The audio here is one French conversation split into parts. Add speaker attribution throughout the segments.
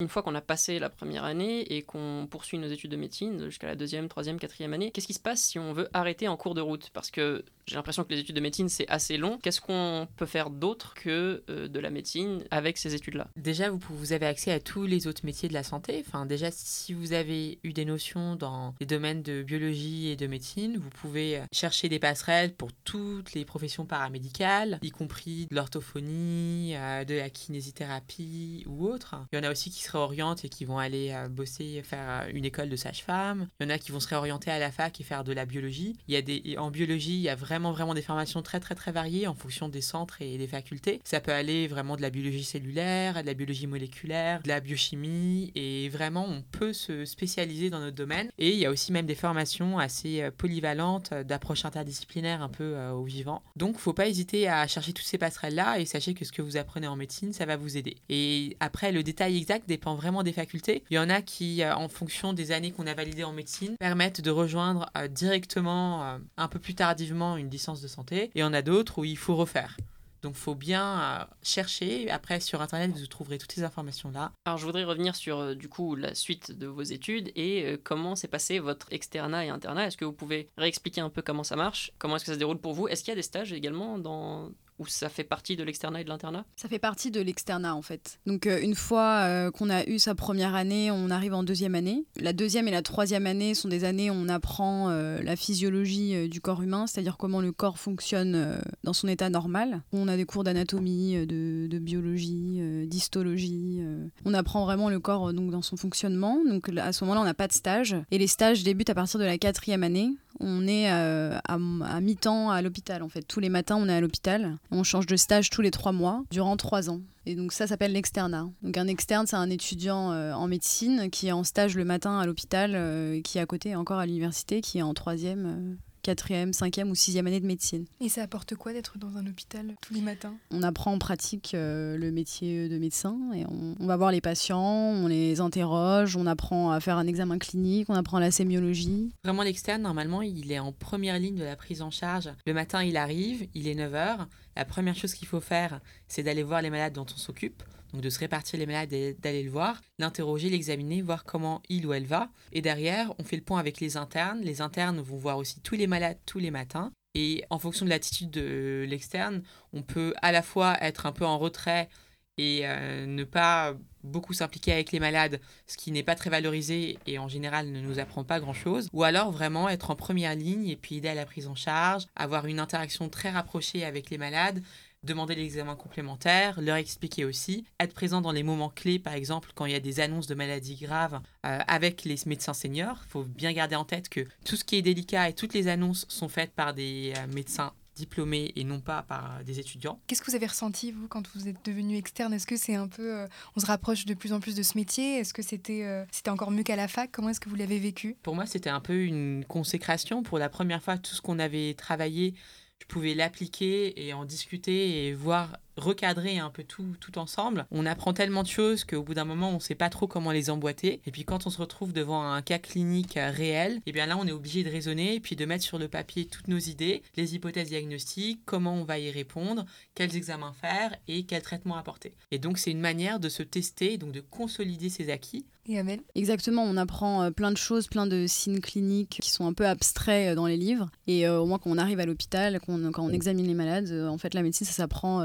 Speaker 1: Une fois qu'on a passé la première année et qu'on poursuit nos études de médecine jusqu'à la deuxième, troisième, quatrième année, qu'est-ce qui se passe si on veut arrêter en cours de route? Parce que j'ai l'impression que les études de médecine, c'est assez long. Qu'est-ce qu'on peut faire d'autre que euh, de la médecine avec ces études-là?
Speaker 2: Déjà, vous, avez accès à tous les autres métiers de la santé. Enfin, déjà, si vous avez eu des notions dans les domaines de biologie et de médecine, vous pouvez euh, chercher des passerelles pour toutes les professions paramédicales, y compris de l'orthophonie, euh, de la kinésithérapie ou autre. Il y en a aussi qui se réorientent et qui vont aller bosser, faire une école de sage-femme. Il y en a qui vont se réorienter à la fac et faire de la biologie. Il y a des, en biologie, il y a vraiment vraiment, des formations très, très, très variées en fonction des centres et des facultés. Ça peut aller vraiment de la biologie cellulaire, de la biologie moléculaire, de la biochimie, et vraiment, on peut se spécialiser dans notre domaine. Et il y a aussi même des formations assez euh, polyvalentes euh, d'approche interdisciplinaire un peu euh, au vivant. Donc, faut pas hésiter à chercher toutes ces passerelles-là et sachez que ce que vous apprenez en médecine, ça va vous aider. Et après, le détail exact dépend vraiment des facultés. Il y en a qui, en fonction des années qu'on a validées en médecine, permettent de rejoindre directement, un peu plus tardivement, une licence de santé, et on a d'autres où il faut refaire. Donc, faut bien euh, chercher. Après, sur Internet, vous trouverez toutes ces informations-là.
Speaker 1: Alors, je voudrais revenir sur, euh, du coup, la suite de vos études et euh, comment s'est passé votre externat et internat. Est-ce que vous pouvez réexpliquer un peu comment ça marche? Comment est-ce que ça se déroule pour vous? Est-ce qu'il y a des stages également dans, ou ça fait partie de l'externat et de l'internat?
Speaker 3: Ça fait partie de l'externat en fait. Donc euh, une fois euh, qu'on a eu sa première année, on arrive en deuxième année. La deuxième et la troisième année sont des années où on apprend euh, la physiologie du corps humain, c'est-à-dire comment le corps fonctionne dans son état normal. On a des cours d'anatomie, de, biologie, d'histologie. on apprend vraiment le corps donc, dans son fonctionnement. Donc à ce moment-là, on n'a pas de stage. Et les stages débutent à partir de la quatrième année on est euh, à, mi-temps à l'hôpital en fait. Tous les matins, on est à l'hôpital. On change de stage tous les trois mois durant trois ans. Et donc ça s'appelle l'externat. Donc un externe, c'est un étudiant euh, en médecine qui est en stage le matin à l'hôpital, euh, qui est à côté encore à l'université, qui est en troisième quatrième, cinquième ou sixième année de médecine.
Speaker 4: Et ça apporte quoi d'être dans un hôpital tous les matins?
Speaker 3: On apprend en pratique euh, le métier de médecin et on, va voir les patients, on les interroge, on apprend à faire un examen clinique, on apprend la sémiologie.
Speaker 2: Vraiment l'externe, normalement, il est en première ligne de la prise en charge. Le matin, il arrive, il est 9h. La première chose qu'il faut faire, c'est d'aller voir les malades dont on s'occupe donc de se répartir les malades et d'aller le voir, l'interroger, l'examiner, voir comment il ou elle va. Et derrière, on fait le point avec les internes. Les internes vont voir aussi tous les malades tous les matins. Et en fonction de l'attitude de l'externe, on peut à la fois être un peu en retrait et euh, ne pas beaucoup s'impliquer avec les malades, ce qui n'est pas très valorisé et en général ne nous apprend pas grand-chose, ou alors vraiment être en première ligne et puis aider à la prise en charge, avoir une interaction très rapprochée avec les malades, demander l'examen complémentaire, leur expliquer aussi, être présent dans les moments clés, par exemple quand il y a des annonces de maladies graves euh, avec les médecins seniors. Il faut bien garder en tête que tout ce qui est délicat et toutes les annonces sont faites par des euh, médecins diplômés et non pas par euh, des étudiants.
Speaker 4: Qu'est-ce que vous avez ressenti, vous, quand vous êtes devenu externe? Est-ce que c'est un peu... on se rapproche de plus en plus de ce métier? Est-ce que c'était c'était encore mieux qu'à la fac? Comment est-ce que vous l'avez vécu?
Speaker 2: Pour moi, c'était un peu une consécration. Pour la première fois, tout ce qu'on avait travaillé je pouvais l'appliquer et en discuter et voir recadrer un peu tout, tout ensemble. On apprend tellement de choses qu'au bout d'un moment, on ne sait pas trop comment les emboîter. Et puis quand on se retrouve devant un cas clinique réel, et eh bien là, on est obligé de raisonner et puis de mettre sur le papier toutes nos idées, les hypothèses diagnostiques, comment on va y répondre, quels examens faire et quel traitement apporter. Et donc, c'est une manière de se tester, donc de consolider ses acquis
Speaker 4: et Amel?
Speaker 3: Exactement, on apprend euh, plein de choses, plein de signes cliniques qui sont un peu abstraits euh, dans les livres. Et euh, au moins quand on arrive à l'hôpital, quand on examine les malades, en fait la médecine ça s'apprend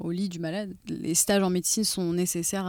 Speaker 3: au lit du malade. Les stages en médecine sont nécessaires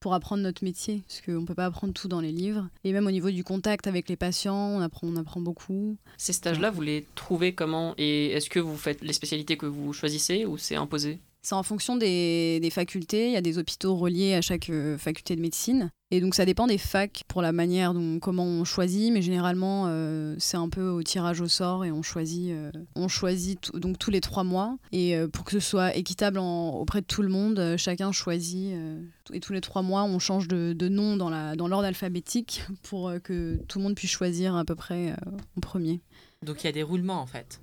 Speaker 3: pour apprendre notre métier, parce qu'on ne peut pas apprendre tout dans les livres. Et même au niveau du contact avec les patients, on apprend, on apprend beaucoup.
Speaker 1: Ces stages-là, vous les trouvez comment? Et est-ce que vous faites les spécialités que vous choisissez ou c'est imposé?
Speaker 3: C'est en fonction des, des, facultés. Il y a des hôpitaux reliés à chaque faculté de médecine. Et donc ça dépend des facs pour la manière dont comment on choisit, mais généralement euh, c'est un peu au tirage au sort et on choisit, euh, on choisit donc tous les trois mois. Et euh, pour que ce soit équitable auprès de tout le monde, chacun choisit et tous les trois mois on change de, de nom dans la dans l'ordre alphabétique pour que tout le monde puisse choisir à peu près en premier.
Speaker 2: Donc il y a des roulements en fait.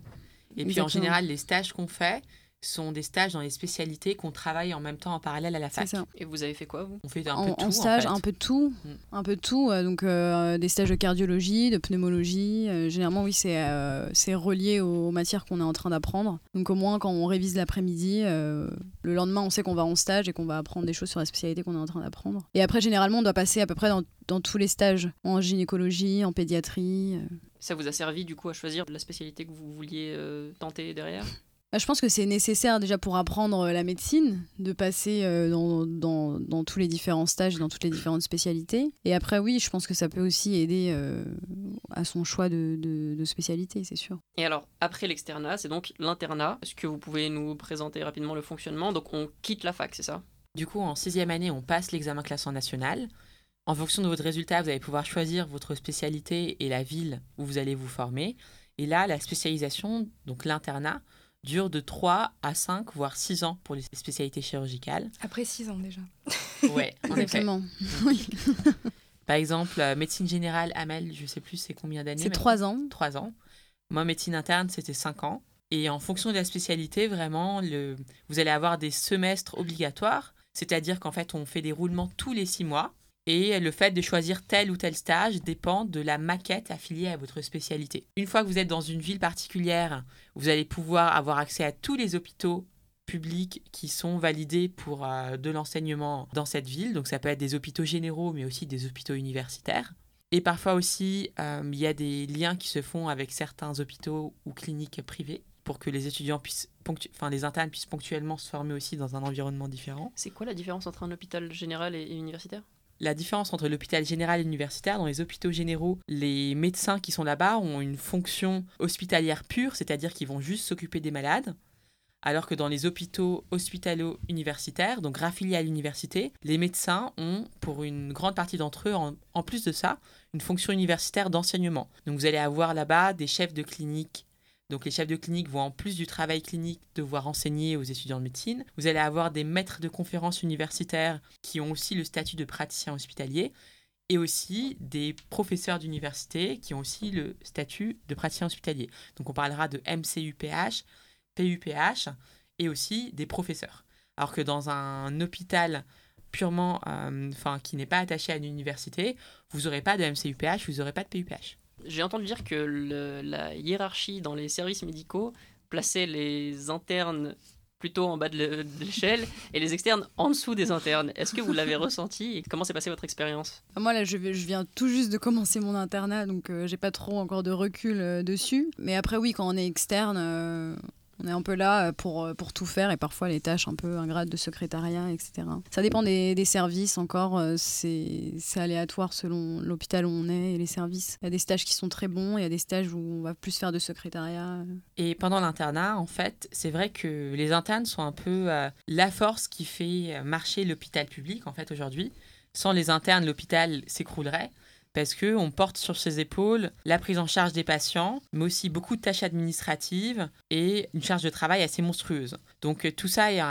Speaker 2: Et puis en général les stages qu'on fait, sont des stages dans les spécialités qu'on travaille en même temps en parallèle à la fac.
Speaker 3: ça.
Speaker 1: Et vous avez fait quoi, vous?
Speaker 2: On fait un
Speaker 3: En,
Speaker 2: peu de tout
Speaker 3: en stage,
Speaker 2: en fait.
Speaker 3: un peu de tout,
Speaker 2: Mm.
Speaker 3: un peu de tout. euh, donc euh, des stages de cardiologie, de pneumologie. euh, généralement, oui, c'est euh, c'est relié aux matières qu'on est en train d'apprendre. Donc au moins, quand on révise l'après-midi, euh, le lendemain, on sait qu'on va en stage et qu'on va apprendre des choses sur la spécialité qu'on est en train d'apprendre. Et après, généralement, on doit passer à peu près dans, dans tous les stages, en gynécologie, en pédiatrie. euh.
Speaker 1: Ça vous a servi du coup à choisir la spécialité que vous vouliez euh, tenter derrière?
Speaker 3: Je pense que c'est nécessaire déjà pour apprendre euh, la médecine, de passer euh, dans, dans, dans tous les différents stages, dans toutes les différentes spécialités. Et après, oui, je pense que ça peut aussi aider euh, à son choix de, de, de spécialité, c'est sûr.
Speaker 1: Et alors, après l'externat, c'est donc l'internat. Est-ce que vous pouvez nous présenter rapidement le fonctionnement? Donc, on quitte la fac, c'est ça?
Speaker 2: Du coup, en sixième année, on passe l'examen classant national. En fonction de votre résultat, vous allez pouvoir choisir votre spécialité et la ville où vous allez vous former. Et là, la spécialisation, donc l'internat, dure de 3 à 5, voire 6 ans pour les spécialités chirurgicales.
Speaker 4: Après 6 ans déjà.
Speaker 2: Ouais, en effet.
Speaker 3: Exactement. oui.
Speaker 2: Par exemple, euh, médecine générale, Amel, je sais plus c'est combien d'années
Speaker 3: C'est
Speaker 2: maintenant
Speaker 3: trois ans.
Speaker 2: 3 ans. Moi, médecine interne, c'était 5 ans. Et en fonction de la spécialité, vraiment, le... vous allez avoir des semestres obligatoires. C'est-à-dire qu'en fait, on fait des roulements tous les 6 mois. Et le fait de choisir tel ou tel stage dépend de la maquette affiliée à votre spécialité. Une fois que vous êtes dans une ville particulière, vous allez pouvoir avoir accès à tous les hôpitaux publics qui sont validés pour euh, de l'enseignement dans cette ville. Donc ça peut être des hôpitaux généraux, mais aussi des hôpitaux universitaires. Et parfois aussi, euh, il y a des liens qui se font avec certains hôpitaux ou cliniques privées pour que les étudiants puissent, enfin les internes puissent ponctuellement se former aussi dans un environnement différent.
Speaker 1: C'est quoi la différence entre un hôpital général et universitaire?
Speaker 2: La différence entre l'hôpital général et l'universitaire, dans les hôpitaux généraux, les médecins qui sont là-bas ont une fonction hospitalière pure, c'est-à-dire qu'ils vont juste s'occuper des malades. Alors que dans les hôpitaux hospitalo-universitaires, donc raffiliés à l'université, les médecins ont, pour une grande partie d'entre eux, en, en plus de ça, une fonction universitaire d'enseignement. Donc vous allez avoir là-bas des chefs de clinique. Donc les chefs de clinique vont, en plus du travail clinique, devoir enseigner aux étudiants de médecine. Vous allez avoir des maîtres de conférences universitaires qui ont aussi le statut de praticien hospitalier et aussi des professeurs d'université qui ont aussi le statut de praticien hospitalier. Donc on parlera de MCUPH, PUPH et aussi des professeurs. Alors que dans un hôpital purement, euh, enfin qui n'est pas attaché à une université, vous n'aurez pas de MCUPH, vous n'aurez pas de PUPH.
Speaker 1: J'ai entendu dire que le- la hiérarchie dans les services médicaux plaçait les internes plutôt en bas de le- de l'échelle et les externes en dessous des internes. Est-ce que vous l'avez ressenti et comment s'est passée votre expérience?
Speaker 3: Moi, là, je viens tout juste de commencer mon internat, donc euh, j'ai pas trop encore de recul euh, dessus. Mais après, oui, quand on est externe, euh, on est un peu là euh, pour, euh, pour tout faire et parfois les tâches un peu ingrates de secrétariat, etc. Ça dépend des, services encore, euh, c'est aléatoire selon l'hôpital où on est et les services. Il y a des stages qui sont très bons, il y a des stages où on va plus faire de secrétariat.
Speaker 2: Et pendant l'internat, en fait, c'est vrai que les internes sont un peu la force qui fait marcher l'hôpital public, en fait, aujourd'hui. Sans les internes, l'hôpital s'écroulerait parce que on porte sur ses épaules la prise en charge des patients, mais aussi beaucoup de tâches administratives et une charge de travail assez monstrueuse. Donc euh, tout ça est,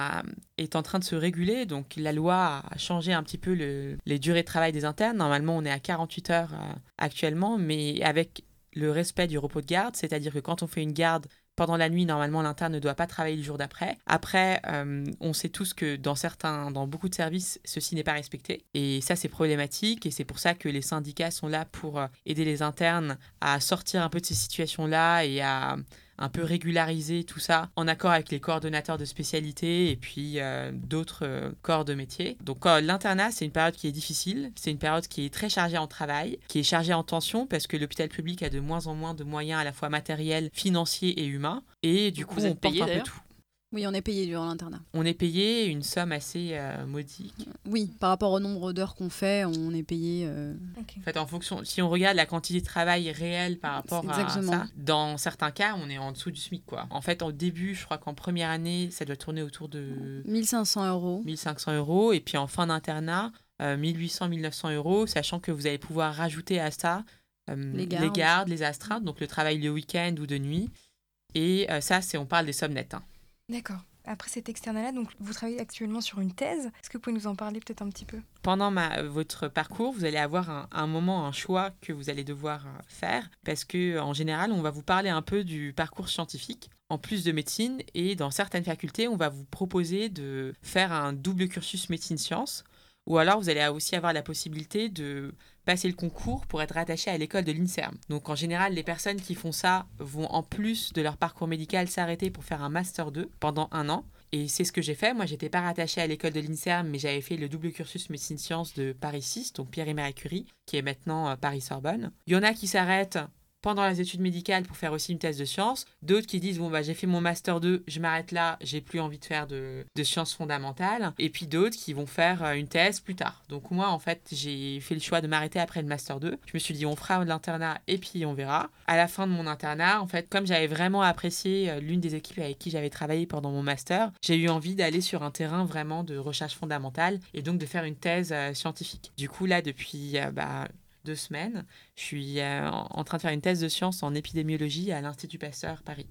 Speaker 2: en train de se réguler. Donc la loi a changé un petit peu le- les durées de travail des internes. Normalement, on est à 48 heures euh, actuellement, mais avec le respect du repos de garde, c'est-à-dire que quand on fait une garde pendant la nuit, normalement, l'interne ne doit pas travailler le jour d'après. Après, euh, on sait tous que dans certains, dans beaucoup de services, ceci n'est pas respecté. Et ça, c'est problématique. Et c'est pour ça que les syndicats sont là pour euh, aider les internes à sortir un peu de ces situations-là et à un peu régulariser tout ça en accord avec les coordonnateurs de spécialité et puis euh, d'autres euh, corps de métier. Donc euh, l'internat, c'est une période qui est difficile, c'est une période qui est très chargée en travail, qui est chargée en tension parce que l'hôpital public a de moins en moins de moyens à la fois matériels, financiers et humains. Et du coup,
Speaker 1: Vous
Speaker 2: on porte
Speaker 1: payé,
Speaker 2: un peu
Speaker 1: d'ailleurs
Speaker 2: tout.
Speaker 3: Oui, on est payé durant l'internat.
Speaker 2: On est payé une somme assez euh, modique.
Speaker 3: Oui, par rapport au nombre d'heures qu'on fait, on est payé. euh,
Speaker 2: En fait, en fonction, si on regarde la quantité de travail réelle par rapport à
Speaker 3: Exactement.
Speaker 2: ça, dans certains cas, on est en dessous du SMIC, quoi. En fait, au début, je crois qu'en première année, ça doit tourner autour de
Speaker 3: 1500 euros.
Speaker 2: 1500 euros, et puis en fin d'internat, euh, 1800-1900 euros, sachant que vous allez pouvoir rajouter à ça euh,
Speaker 3: Les gardes.
Speaker 2: gardes, les astreintes, donc le travail le week-end ou de nuit. Et euh, ça, c'est on parle des sommes nettes. hein.
Speaker 4: D'accord. Après cet externat-là, donc vous travaillez actuellement sur une thèse. Est-ce que vous pouvez nous en parler peut-être un petit peu?
Speaker 2: Pendant ma, votre parcours, vous allez avoir un, un moment, un choix que vous allez devoir euh, faire, parce que en général, on va vous parler un peu du parcours scientifique. en plus de médecine. Et dans certaines facultés, on va vous proposer de faire un double cursus médecine-sciences. Ou alors, vous allez aussi avoir la possibilité de passer le concours pour être rattaché à l'école de l'INSERM. Donc en général, les personnes qui font ça vont en plus de leur parcours médical s'arrêter pour faire un master 2 pendant un an. Et c'est ce que j'ai fait. Moi, j'étais pas rattachée à l'école de l'INSERM, mais j'avais fait le double cursus médecine sciences de Paris 6, donc Pierre et Marie Curie, qui est maintenant euh, Paris Sorbonne. Il y en a qui s'arrêtent pendant les études médicales pour faire aussi une thèse de sciences. D'autres qui disent, bon, bah, j'ai fait mon master 2, je m'arrête là, j'ai plus envie de faire de, sciences fondamentales. Et puis d'autres qui vont faire euh, une thèse plus tard. Donc moi, en fait, j'ai fait le choix de m'arrêter après le master 2. Je me suis dit, on fera de l'internat et puis on verra. À la fin de mon internat, en fait, comme j'avais vraiment apprécié euh, l'une des équipes avec qui j'avais travaillé pendant mon master, j'ai eu envie d'aller sur un terrain vraiment de recherche fondamentale et donc de faire une thèse euh, scientifique. Du coup, là, depuis bah, deux semaines, je suis euh, en train de faire une thèse de sciences en épidémiologie à l'Institut Pasteur Paris.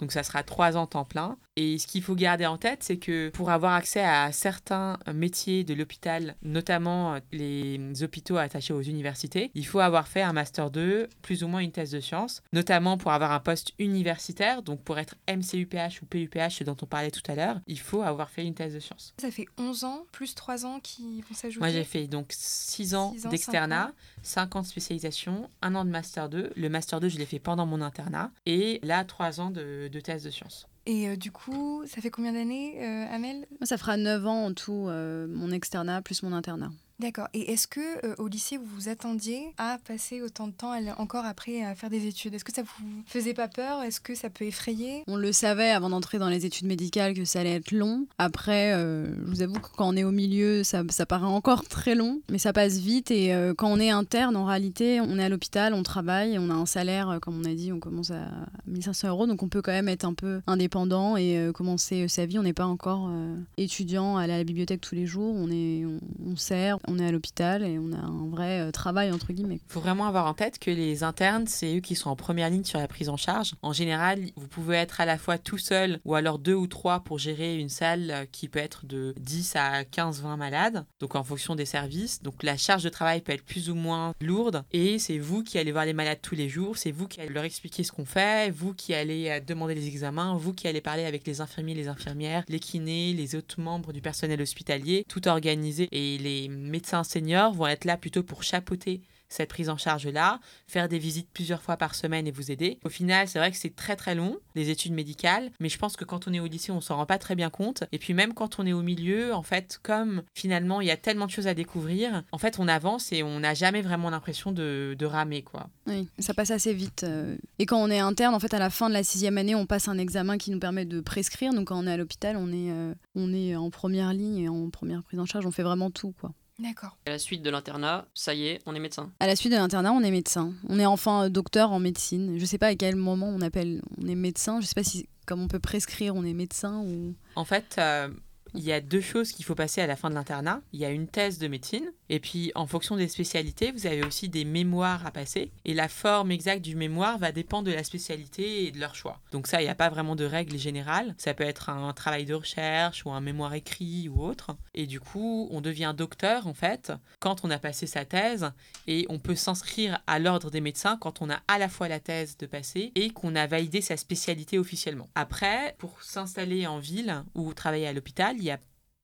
Speaker 2: Donc ça sera trois ans temps plein. Et ce qu'il faut garder en tête, c'est que pour avoir accès à certains métiers de l'hôpital, notamment euh, les hôpitaux attachés aux universités, il faut avoir fait un master 2, plus ou moins une thèse de sciences, notamment pour avoir un poste universitaire, donc pour être MCUPH ou PUPH, ce dont on parlait tout à l'heure, il faut avoir fait une thèse de sciences.
Speaker 4: Ça fait 11 ans, plus 3 ans qui vont s'ajouter?
Speaker 2: Moi j'ai fait donc 6 ans, ans d'externat, 5 ans de spécialisation, un an de master 2. Le master 2, je l'ai fait pendant mon internat. Et là, 3 ans de, de thèse de sciences.
Speaker 4: Et euh, du coup, ça fait combien d'années, euh, Amel?
Speaker 3: Ça fera 9 ans en tout, euh, mon externat plus mon internat.
Speaker 4: D'accord. Et est-ce que euh, au lycée vous vous attendiez à passer autant de temps encore après à faire des études? Est-ce que ça vous faisait pas peur? Est-ce que ça peut effrayer?
Speaker 3: On le savait avant d'entrer dans les études médicales que ça allait être long. Après, euh, je vous avoue que quand on est au milieu, ça, paraît encore très long, mais ça passe vite. Et euh, quand on est interne, en réalité, on est à l'hôpital, on travaille, on a un salaire, comme on a dit, on commence à 1500 euros, donc on peut quand même être un peu indépendant et commencer sa vie. On n'est pas encore étudiant, aller à la bibliothèque tous les jours. On est, on sert on est à l'hôpital et on a un vrai euh, travail entre guillemets.
Speaker 2: Il faut vraiment avoir en tête que les internes, c'est eux qui sont en première ligne sur la prise en charge. En général, vous pouvez être à la fois tout seul ou alors deux ou trois pour gérer une salle euh, qui peut être de 10 à 15-20 malades, donc en fonction des services. Donc la charge de travail peut être plus ou moins lourde. Et c'est vous qui allez voir les malades tous les jours, c'est vous qui allez leur expliquer ce qu'on fait, vous qui allez euh, demander les examens, vous qui allez parler avec les infirmiers, les infirmières, les kinés, les autres membres du personnel hospitalier, tout organisé. Et les médecins seniors vont être là plutôt pour chapeauter cette prise en charge-là, faire des visites plusieurs fois par semaine et vous aider. Au final, c'est vrai que c'est très très long, les études médicales, mais je pense que quand on est au lycée, on s'en rend pas très bien compte. Et puis même quand on est au milieu, en fait, comme finalement il y a tellement de choses à découvrir, en fait, on avance et on n'a jamais vraiment l'impression de, ramer, quoi.
Speaker 3: Oui, ça passe assez vite. Euh. Et quand on est interne, en fait, à la fin de la sixième année, on passe un examen qui nous permet de prescrire. Donc quand on est à l'hôpital, on est, euh, on est en première ligne et en première prise en charge, on fait vraiment tout, quoi.
Speaker 4: D'accord.
Speaker 1: À la suite de l'internat, ça y est, on est médecin.
Speaker 3: À la suite de l'internat, on est médecin. On est enfin docteur en médecine. Je sais pas à quel moment on appelle, on est médecin. Je sais pas si, comme on peut prescrire, on est médecin ou.
Speaker 2: En fait, euh, il y a deux choses qu'il faut passer à la fin de l'internat. Il y a une thèse de médecine, et puis en fonction des spécialités, vous avez aussi des mémoires à passer. Et la forme exacte du mémoire va dépendre de la spécialité et de leur choix. Donc ça, il n'y a pas vraiment de règle générale. Ça peut être un travail de recherche ou un mémoire écrit ou autre. Et du coup, on devient docteur, en fait, quand on a passé sa thèse, et on peut s'inscrire à l'ordre des médecins quand on a à la fois la thèse de passer et qu'on a validé sa spécialité officiellement. Après, pour s'installer en ville ou travailler à l'hôpital, il y a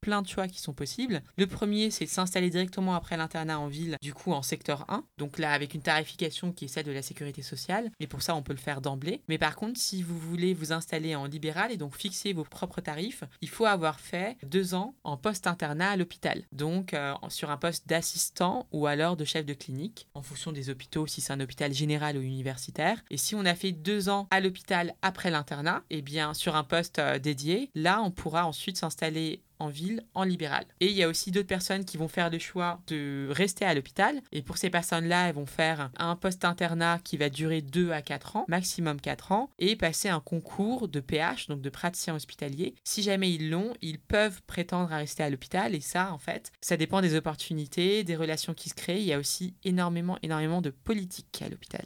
Speaker 2: plein de choix qui sont possibles. Le premier, c'est de s'installer directement après l'internat en ville, du coup en secteur 1. Donc là, avec une tarification qui est celle de la sécurité sociale. Et pour ça, on peut le faire d'emblée. Mais par contre, si vous voulez vous installer en libéral et donc fixer vos propres tarifs, il faut avoir fait deux ans en post-internat à l'hôpital. Donc euh, sur un poste d'assistant ou alors de chef de clinique, en fonction des hôpitaux, si c'est un hôpital général ou universitaire. Et si on a fait deux ans à l'hôpital après l'internat, et eh bien sur un poste euh, dédié, là, on pourra ensuite s'installer en ville, en libéral. Et il y a aussi d'autres personnes qui vont faire le choix de rester à l'hôpital. Et pour ces personnes-là, elles vont faire un post-internat qui va durer 2 à 4 ans, maximum 4 ans, et passer un concours de PH, donc de praticien hospitalier. Si jamais ils l'ont, ils peuvent prétendre à rester à l'hôpital. Et ça, en fait, ça dépend des opportunités, des relations qui se créent. Il y a aussi énormément, énormément de politique à l'hôpital.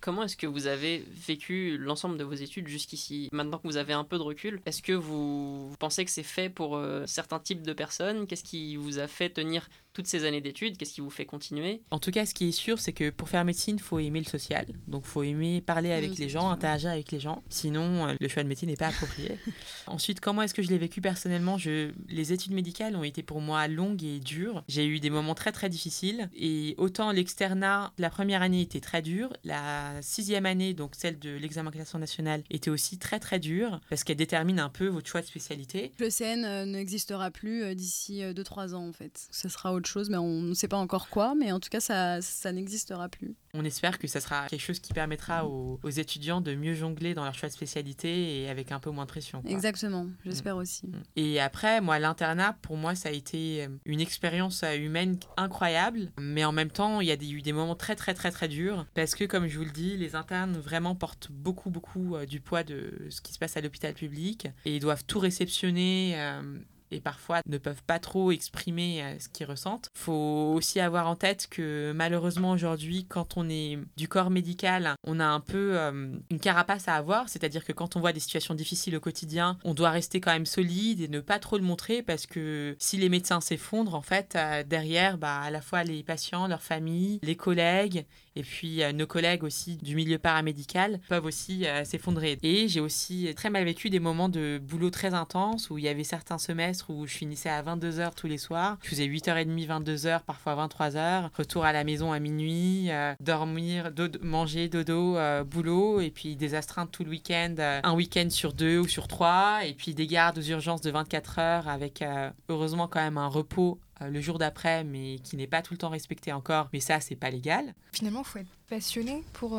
Speaker 1: Comment est-ce que vous avez vécu l'ensemble de vos études jusqu'ici Maintenant que vous avez un peu de recul, est-ce que vous, pensez que c'est fait pour euh, certains types de personnes? Qu'est-ce qui vous a fait tenir toutes ces années d'études Qu'est-ce qui vous fait continuer?
Speaker 2: En tout cas, ce qui est sûr, c'est que pour faire médecine, il faut aimer le social. Donc, il faut aimer parler avec les gens, interagir avec les gens. Sinon, euh, le choix de médecine n'est pas approprié. Ensuite, comment est-ce que je l'ai vécu personnellement? Je... Les études médicales ont été pour moi longues et dures. J'ai eu des moments très, très difficiles. Et autant l'externat, la première année était très dure, la sixième année, donc celle de l'examen classement national, était aussi très, très dure parce qu'elle détermine un peu votre choix de spécialité.
Speaker 3: Le CN euh, n'existera plus euh, d'ici 2-3 ans, en fait. Ce sera autre chose, mais on ne sait pas encore quoi, mais en tout cas, ça, ça n'existera plus.
Speaker 2: On espère que ça sera quelque chose qui permettra aux, étudiants de mieux jongler dans leur choix de spécialité et avec un peu moins de pression.
Speaker 3: Exactement, j'espère aussi. Mm.
Speaker 2: Et après, moi, l'internat, pour moi, ça a été euh, une expérience euh, humaine incroyable, mais en même temps, il y a eu des moments très, très, très, très durs, parce que, comme je vous le dis, les internes vraiment portent beaucoup, beaucoup euh, du poids de ce qui se passe à l'hôpital public, et ils doivent tout réceptionner et parfois ne peuvent pas trop exprimer euh, ce qu'ils ressentent. Il faut aussi avoir en tête que malheureusement aujourd'hui, quand on est du corps médical, on a un peu euh, une carapace à avoir, c'est-à-dire que quand on voit des situations difficiles au quotidien, on doit rester quand même solide et ne pas trop le montrer parce que si les médecins s'effondrent, en fait, euh, derrière, bah, à la fois les patients, leurs familles, les collègues et puis nos collègues aussi du milieu paramédical peuvent aussi s'effondrer. Et j'ai aussi très mal vécu des moments de boulot très intense où il y avait certains semestres où je finissais à 22h tous les soirs. Je faisais 8h30, 22h, parfois 23h. Retour à la maison à minuit, euh, dormir, manger, dodo, euh, boulot, et puis des astreintes tout le week-end, euh, un week-end sur deux ou sur trois, et puis des gardes aux urgences de 24 heures avec heureusement quand même un repos le jour d'après, mais qui n'est pas tout le temps respecté encore. Mais ça, c'est pas légal.
Speaker 4: Finalement, faut être passionné pour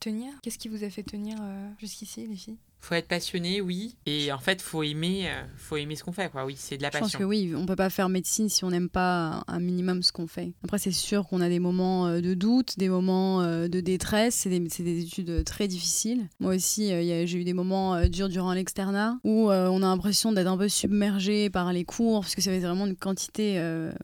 Speaker 4: tenir. Qu'est-ce qui vous a fait tenir jusqu'ici, les filles?
Speaker 2: Faut être passionné, oui. Et en fait, faut aimer, euh, faut aimer ce qu'on fait, quoi. Oui, c'est de la passion.
Speaker 3: Je pense que oui, on peut pas faire médecine si on n'aime pas un minimum ce qu'on fait. Après, c'est sûr qu'on a des moments euh, de doute, des moments euh, de détresse. C'est des, des, études très difficiles. Moi aussi, j'ai eu des moments durs durant l'externat où on a l'impression d'être un peu submergé par les cours, parce que ça fait vraiment une quantité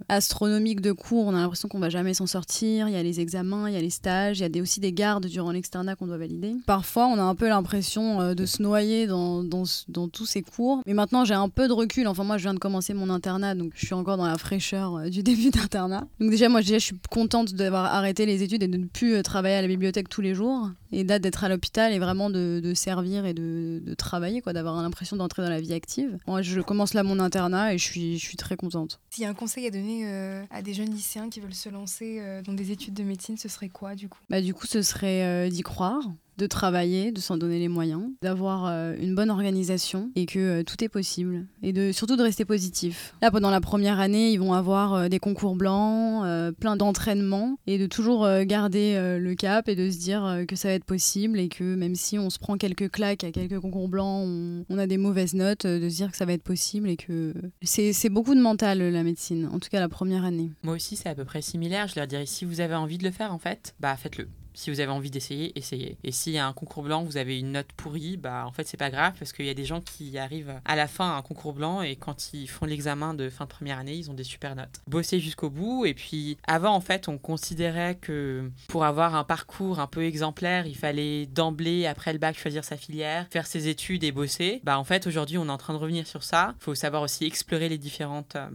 Speaker 3: astronomique de cours. On a l'impression qu'on va jamais s'en sortir. Il y a les examens, il y a les stages, il y a des, aussi des gardes durant l'externat qu'on doit valider. Parfois, on a un peu l'impression de se noyé dans, dans, dans, tous ces cours. Mais maintenant, j'ai un peu de recul. Enfin, moi, je viens de commencer mon internat, donc je suis encore dans la fraîcheur euh, du début d'internat. Donc déjà, moi, déjà, je suis contente d'avoir arrêté les études et de ne plus euh, travailler à la bibliothèque tous les jours. Et là, d'être à l'hôpital et vraiment de, de servir et de, de travailler, quoi, d'avoir l'impression d'entrer dans la vie active. Moi, je commence là mon internat et je suis, je suis très contente.
Speaker 4: S'il y a un conseil à donner euh, à des jeunes lycéens qui veulent se lancer dans des études de médecine, ce serait quoi, du coup?
Speaker 3: Bah, du coup, ce serait d'y croire de travailler, de s'en donner les moyens, d'avoir euh, une bonne organisation et que euh, tout est possible. Et de, surtout de rester positif. Là, pendant la première année, ils vont avoir euh, des concours blancs, plein d'entraînements et de toujours garder le cap et de se dire que ça va être possible et que même si on se prend quelques claques à quelques concours blancs, on, a des mauvaises notes, de se dire que ça va être possible et que c'est beaucoup de mental la médecine, en tout cas la première année.
Speaker 2: Moi aussi, c'est à peu près similaire. Je leur dirais si vous avez envie de le faire, en fait, bah faites-le. Si vous avez envie d'essayer, essayez. Et s'il y a un concours blanc, vous avez une note pourrie, bah en fait c'est pas grave parce qu'il y a des gens qui arrivent à la fin à un concours blanc et quand ils font l'examen de fin de première année, ils ont des super notes. Bossez jusqu'au bout et puis avant en fait on considérait que pour avoir un parcours un peu exemplaire, il fallait d'emblée après le bac choisir sa filière, faire ses études et bosser. Bah en fait aujourd'hui on est en train de revenir sur ça. Il faut savoir aussi explorer les différentes euh,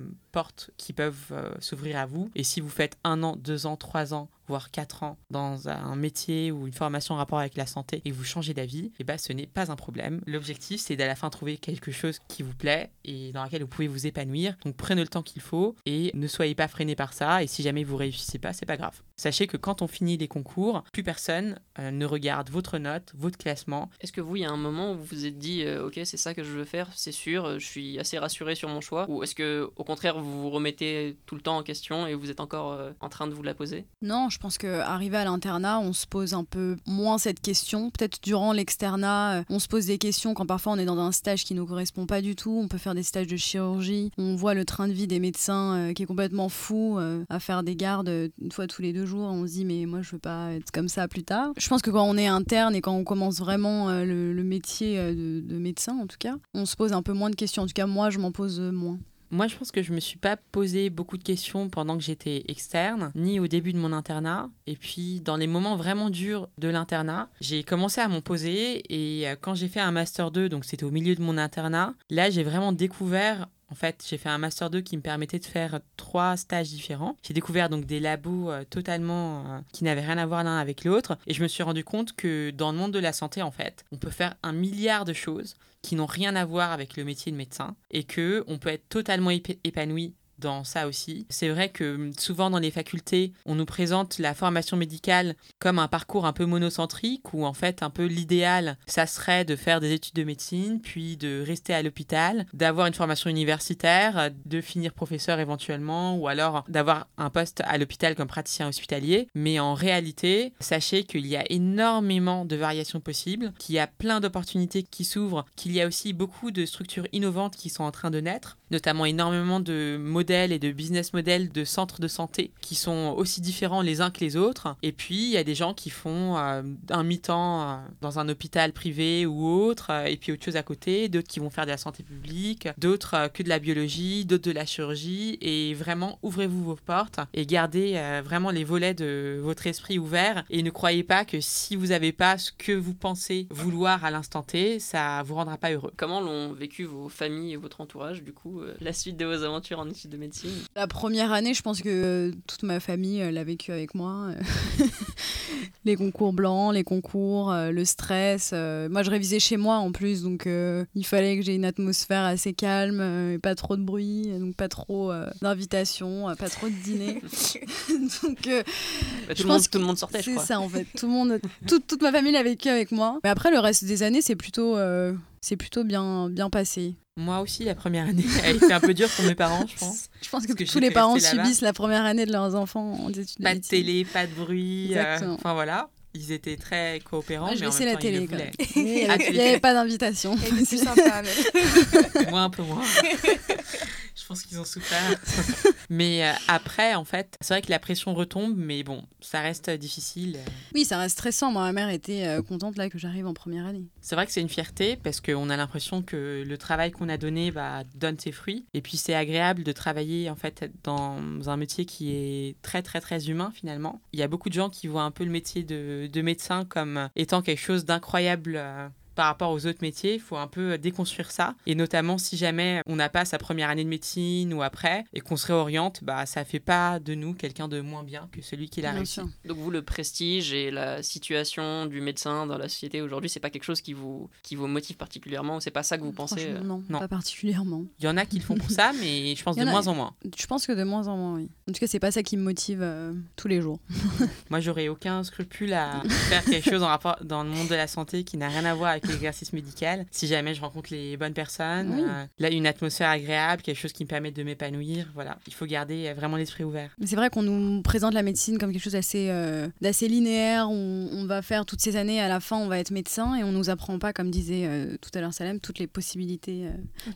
Speaker 2: qui peuvent euh, s'ouvrir à vous. Et si vous faites un an, deux ans, trois ans voire 4 ans dans un métier ou une formation en rapport avec la santé et vous changez d'avis, et eh ben, ce n'est pas un problème. L'objectif, c'est d'à la fin trouver quelque chose qui vous plaît et dans laquelle vous pouvez vous épanouir. Donc prenez le temps qu'il faut et ne soyez pas freiné par ça. Et si jamais vous réussissez pas, c'est pas grave. Sachez que quand on finit les concours, plus personne euh, ne regarde votre note, votre classement.
Speaker 1: Est-ce que vous, il y a un moment où vous vous êtes dit, euh, ok, c'est ça que je veux faire, c'est sûr, euh, je suis assez rassuré sur mon choix Ou est-ce que, au contraire, vous vous remettez tout le temps en question et vous êtes encore en train de vous la poser?
Speaker 3: Non, je pense qu'arrivé à l'internat, on se pose un peu moins cette question. Peut-être durant l'externat, on se pose des questions quand parfois on est dans un stage qui ne nous correspond pas du tout. On peut faire des stages de chirurgie. On voit le train de vie des médecins qui est complètement fou à faire des gardes une fois tous les deux on se dit mais moi je veux pas être comme ça plus tard. Je pense que quand on est interne et quand on commence vraiment euh, le, métier euh, de, de, médecin en tout cas, on se pose un peu moins de questions. En tout cas moi je m'en pose moins.
Speaker 2: Moi, je pense que je me suis pas posé beaucoup de questions pendant que j'étais externe, ni au début de mon internat. Et puis, dans les moments vraiment durs de l'internat, j'ai commencé à m'en poser. Et euh, quand j'ai fait un master 2, donc c'était au milieu de mon internat, là, j'ai vraiment découvert en fait, j'ai fait un master 2 qui me permettait de faire trois stages différents. J'ai découvert donc des labos euh, totalement euh, qui n'avaient rien à voir l'un avec l'autre et je me suis rendu compte que dans le monde de la santé en fait, on peut faire un milliard de choses qui n'ont rien à voir avec le métier de médecin et que on peut être totalement épanoui dans ça aussi. C'est vrai que hum, souvent dans les facultés, on nous présente la formation médicale comme un parcours un peu monocentrique où en fait un peu l'idéal, ça serait de faire des études de médecine, puis de rester à l'hôpital, d'avoir une formation universitaire, de finir professeur éventuellement ou alors d'avoir un poste à l'hôpital comme praticien hospitalier. Mais en réalité, sachez qu'il y a énormément de variations possibles, qu'il y a plein d'opportunités qui s'ouvrent, qu'il y a aussi beaucoup de structures innovantes qui sont en train de naître, notamment énormément de modèles et de business models de centres de santé qui sont aussi différents les uns que les autres. Et puis, il y a des gens qui font euh, un mi-temps euh, dans un hôpital privé ou autre, euh, et puis autre chose à côté, d'autres qui vont faire de la santé publique, d'autres que de la biologie, d'autres de la chirurgie. Et vraiment, ouvrez-vous vos portes et gardez vraiment les volets de votre esprit ouverts. Et ne croyez pas que si vous n'avez pas ce que vous pensez vouloir à l'instant T, ça vous rendra pas heureux.
Speaker 1: Comment l'ont vécu vos familles et votre entourage, du coup, la suite de vos aventures en études de médecine
Speaker 3: La première année, je pense que euh, toute ma famille euh, l'a vécu avec moi. les concours blancs, les concours, euh, le stress. moi, je révisais chez moi en plus, donc il fallait que j'ai une atmosphère assez calme, et pas trop de bruit, donc pas trop d'invitations, pas trop de dîners. donc,
Speaker 1: bah, tout, le monde, tout le monde sortait, je crois.
Speaker 3: C'est ça en fait. Tout le monde, toute, toute ma famille l'a vécu avec moi. Mais après, le reste des années, c'est plutôt c'est plutôt bien, bien passé.
Speaker 2: Moi aussi, la première année a été un peu dure pour mes parents, je pense.
Speaker 3: Je pense que, tous les parents subissent la première année de leurs enfants en études
Speaker 2: Pas de, télé, pas de bruit. Euh, enfin voilà. Ils étaient très coopérants.
Speaker 3: je mais en la télé quand même. Il n'y avait, pas d'invitation.
Speaker 2: Moi, un peu moins. Je pense qu'ils ont souffert. mais euh, après, en fait, c'est vrai que la pression retombe, mais bon, ça reste difficile.
Speaker 3: Oui, ça reste stressant. Moi, ma mère était euh, contente là que j'arrive en première année.
Speaker 2: C'est vrai que c'est une fierté parce qu'on a l'impression que le travail qu'on a donné bah, donne ses fruits. Et puis c'est agréable de travailler en fait dans un métier qui est très très très humain finalement. Il y a beaucoup de gens qui voient un peu le métier de, de médecin comme étant quelque chose d'incroyable. Euh, par rapport aux autres métiers. Il faut un peu déconstruire ça. Et notamment, si jamais on n'a pas sa première année de médecine ou après et qu'on se réoriente, bah, ça fait pas de nous quelqu'un de moins bien que celui qui l'a réussi.
Speaker 1: Donc, vous, le prestige et la situation du médecin dans la société aujourd'hui, c'est pas quelque chose qui vous, qui vous motive particulièrement ou c'est pas ça que vous pensez
Speaker 3: euh non, pas particulièrement.
Speaker 2: Il y en a qui le font pour ça, mais je pense de moins en moins.
Speaker 3: Je pense que de moins en moins, oui. En tout cas, c'est pas ça qui me motive euh, tous les jours.
Speaker 2: Moi, j'aurais aucun scrupule à faire quelque chose en rapport dans le monde de la santé qui n'a rien à voir avec l'exercice médical. Si jamais je rencontre les bonnes personnes, euh, là, une atmosphère agréable, quelque chose qui me permet de m'épanouir, voilà. Il faut garder euh, vraiment l'esprit ouvert.
Speaker 3: C'est vrai qu'on nous présente la médecine comme quelque chose d'assez euh, d'assez linéaire. On, on, va faire toutes ces années, à la fin, on va être médecin et on nous apprend pas, comme disait tout à l'heure Salem, toutes les possibilités.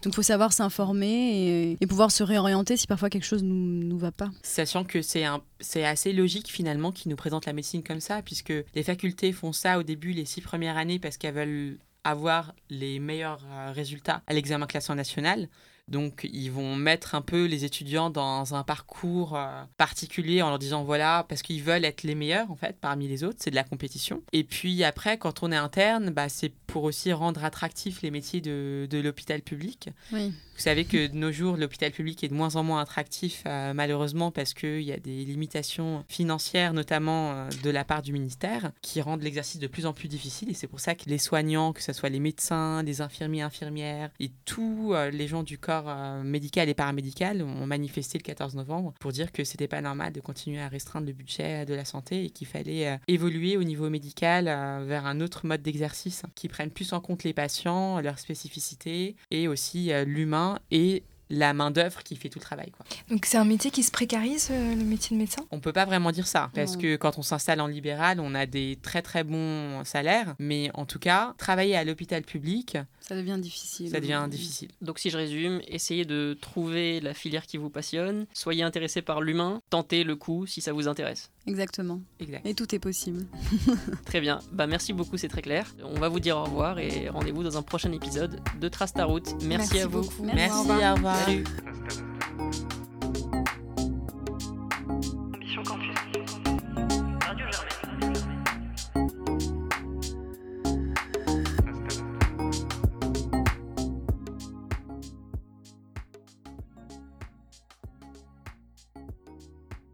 Speaker 3: Donc, il faut savoir s'informer et, pouvoir se réorienter si parfois quelque chose nous, nous va pas.
Speaker 2: Sachant que c'est un, c'est assez logique finalement qu'ils nous présentent la médecine comme ça, puisque les facultés font ça au début, les six premières années, parce qu'elles veulent avoir les meilleurs euh, résultats à l'examen classement national. Donc, ils vont mettre un peu les étudiants dans un parcours euh, particulier en leur disant voilà, parce qu'ils veulent être les meilleurs en fait parmi les autres, c'est de la compétition. Et puis après, quand on est interne, bah, c'est pour aussi rendre attractifs les métiers de, de l'hôpital public.
Speaker 3: Oui.
Speaker 2: Vous savez que de nos jours, l'hôpital public est de moins en moins attractif, euh, malheureusement, parce qu'il y a des limitations financières, notamment euh, de la part du ministère, qui rendent l'exercice de plus en plus difficile. Et c'est pour ça que les soignants, que ce soit les médecins, les infirmiers, infirmières, et tous euh, les gens du corps médical et paramédical ont manifesté le 14 novembre pour dire que c'était pas normal de continuer à restreindre le budget de la santé et qu'il fallait évoluer au niveau médical vers un autre mode d'exercice qui prenne plus en compte les patients, leurs spécificités et aussi l'humain et la main-d'œuvre qui fait tout le travail. Quoi.
Speaker 4: Donc c'est un métier qui se précarise, euh, le métier de médecin?
Speaker 2: On peut pas vraiment dire ça, parce que quand on s'installe en libéral, on a des très très bons salaires, mais en tout cas, travailler à l'hôpital public,
Speaker 3: ça devient difficile.
Speaker 2: Ça devient difficile.
Speaker 1: Donc si je résume, essayez de trouver la filière qui vous passionne, soyez intéressé par l'humain, tentez le coup si ça vous intéresse.
Speaker 3: Exactement.
Speaker 2: Exact.
Speaker 3: Et tout est possible.
Speaker 1: très bien. Bah merci beaucoup, c'est très clair. On va vous dire au revoir et rendez-vous dans un prochain épisode de Trace ta route. Merci, à vous.
Speaker 2: Merci, au revoir.
Speaker 1: You.